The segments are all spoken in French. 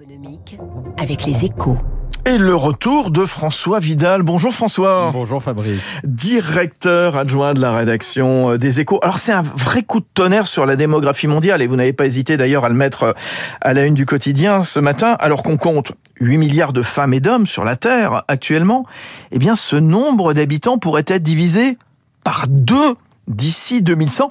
économique avec les échos. Et le retour de François Vidal. Bonjour François. Bonjour Fabrice. Directeur adjoint de la rédaction des échos. Alors c'est un vrai coup de tonnerre sur la démographie mondiale et vous n'avez pas hésité d'ailleurs à le mettre à la une du quotidien ce matin alors qu'on compte 8 milliards de femmes et d'hommes sur la Terre actuellement. Eh bien ce nombre d'habitants pourrait être divisé par deux d'ici 2100.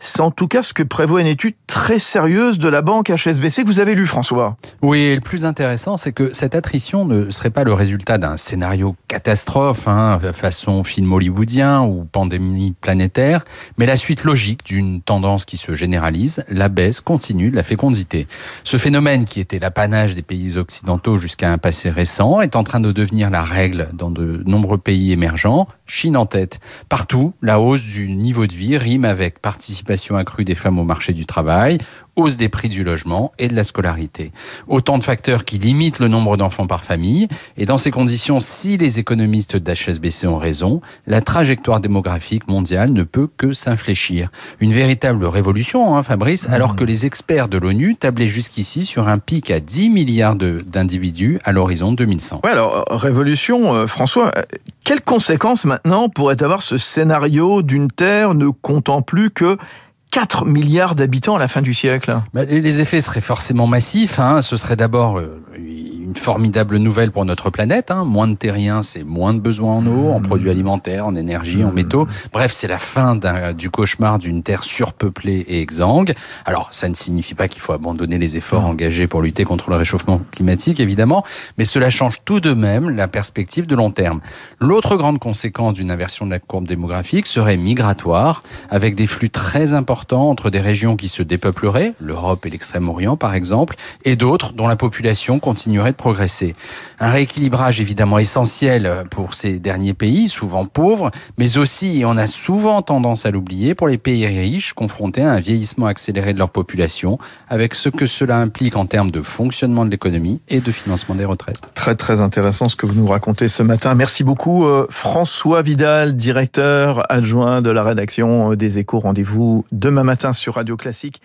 C'est en tout cas ce que prévoit une étude très sérieuse de la banque HSBC que vous avez lu, François. Oui, et le plus intéressant, c'est que cette attrition ne serait pas le résultat d'un scénario catastrophe, hein, façon film hollywoodien ou pandémie planétaire, mais la suite logique d'une tendance qui se généralise, la baisse continue de la fécondité. Ce phénomène, qui était l'apanage des pays occidentaux jusqu'à un passé récent, est en train de devenir la règle dans de nombreux pays émergents, Chine en tête. Partout, la hausse du niveau de vie rime avec participation accrue des femmes au marché du travail, hausse des prix du logement et de la scolarité. Autant de facteurs qui limitent le nombre d'enfants par famille. Et dans ces conditions, si les économistes d'HSBC ont raison, la trajectoire démographique mondiale ne peut que s'infléchir. Une véritable révolution, hein, Fabrice, mmh. alors que les experts de l'ONU tablaient jusqu'ici sur un pic à 10 milliards d'individus à l'horizon 2100. Ouais, alors, révolution, euh, François, euh, quelles conséquences maintenant pourrait avoir ce scénario d'une Terre ne comptant plus que 4 milliards d'habitants à la fin du siècle. Bah, les effets seraient forcément massifs. Hein. Ce serait d'abord euh, une formidable nouvelle pour notre planète. Hein. Moins de terriens, c'est moins de besoins en eau, en mmh. produits alimentaires, en énergie, en mmh. métaux. Bref, c'est la fin du cauchemar d'une Terre surpeuplée et exsangue. Alors, ça ne signifie pas qu'il faut abandonner les efforts engagés pour lutter contre le réchauffement climatique, évidemment, mais cela change tout de même la perspective de long terme. L'autre grande conséquence d'une inversion de la courbe démographique serait migratoire, avec des flux très importants entre des régions qui se dépeupleraient, l'Europe et l'Extrême-Orient par exemple, et d'autres dont la population continuerait de progresser. Un rééquilibrage évidemment essentiel pour ces derniers pays, souvent pauvres, mais aussi, et on a souvent tendance à l'oublier, pour les pays riches confrontés à un vieillissement accéléré de leur population, avec ce que cela implique en termes de fonctionnement de l'économie et de financement des retraites. Très très intéressant ce que vous nous racontez ce matin. Merci beaucoup euh, François Vidal, directeur adjoint de la rédaction des échos. Rendez-vous demain matin sur Radio Classique.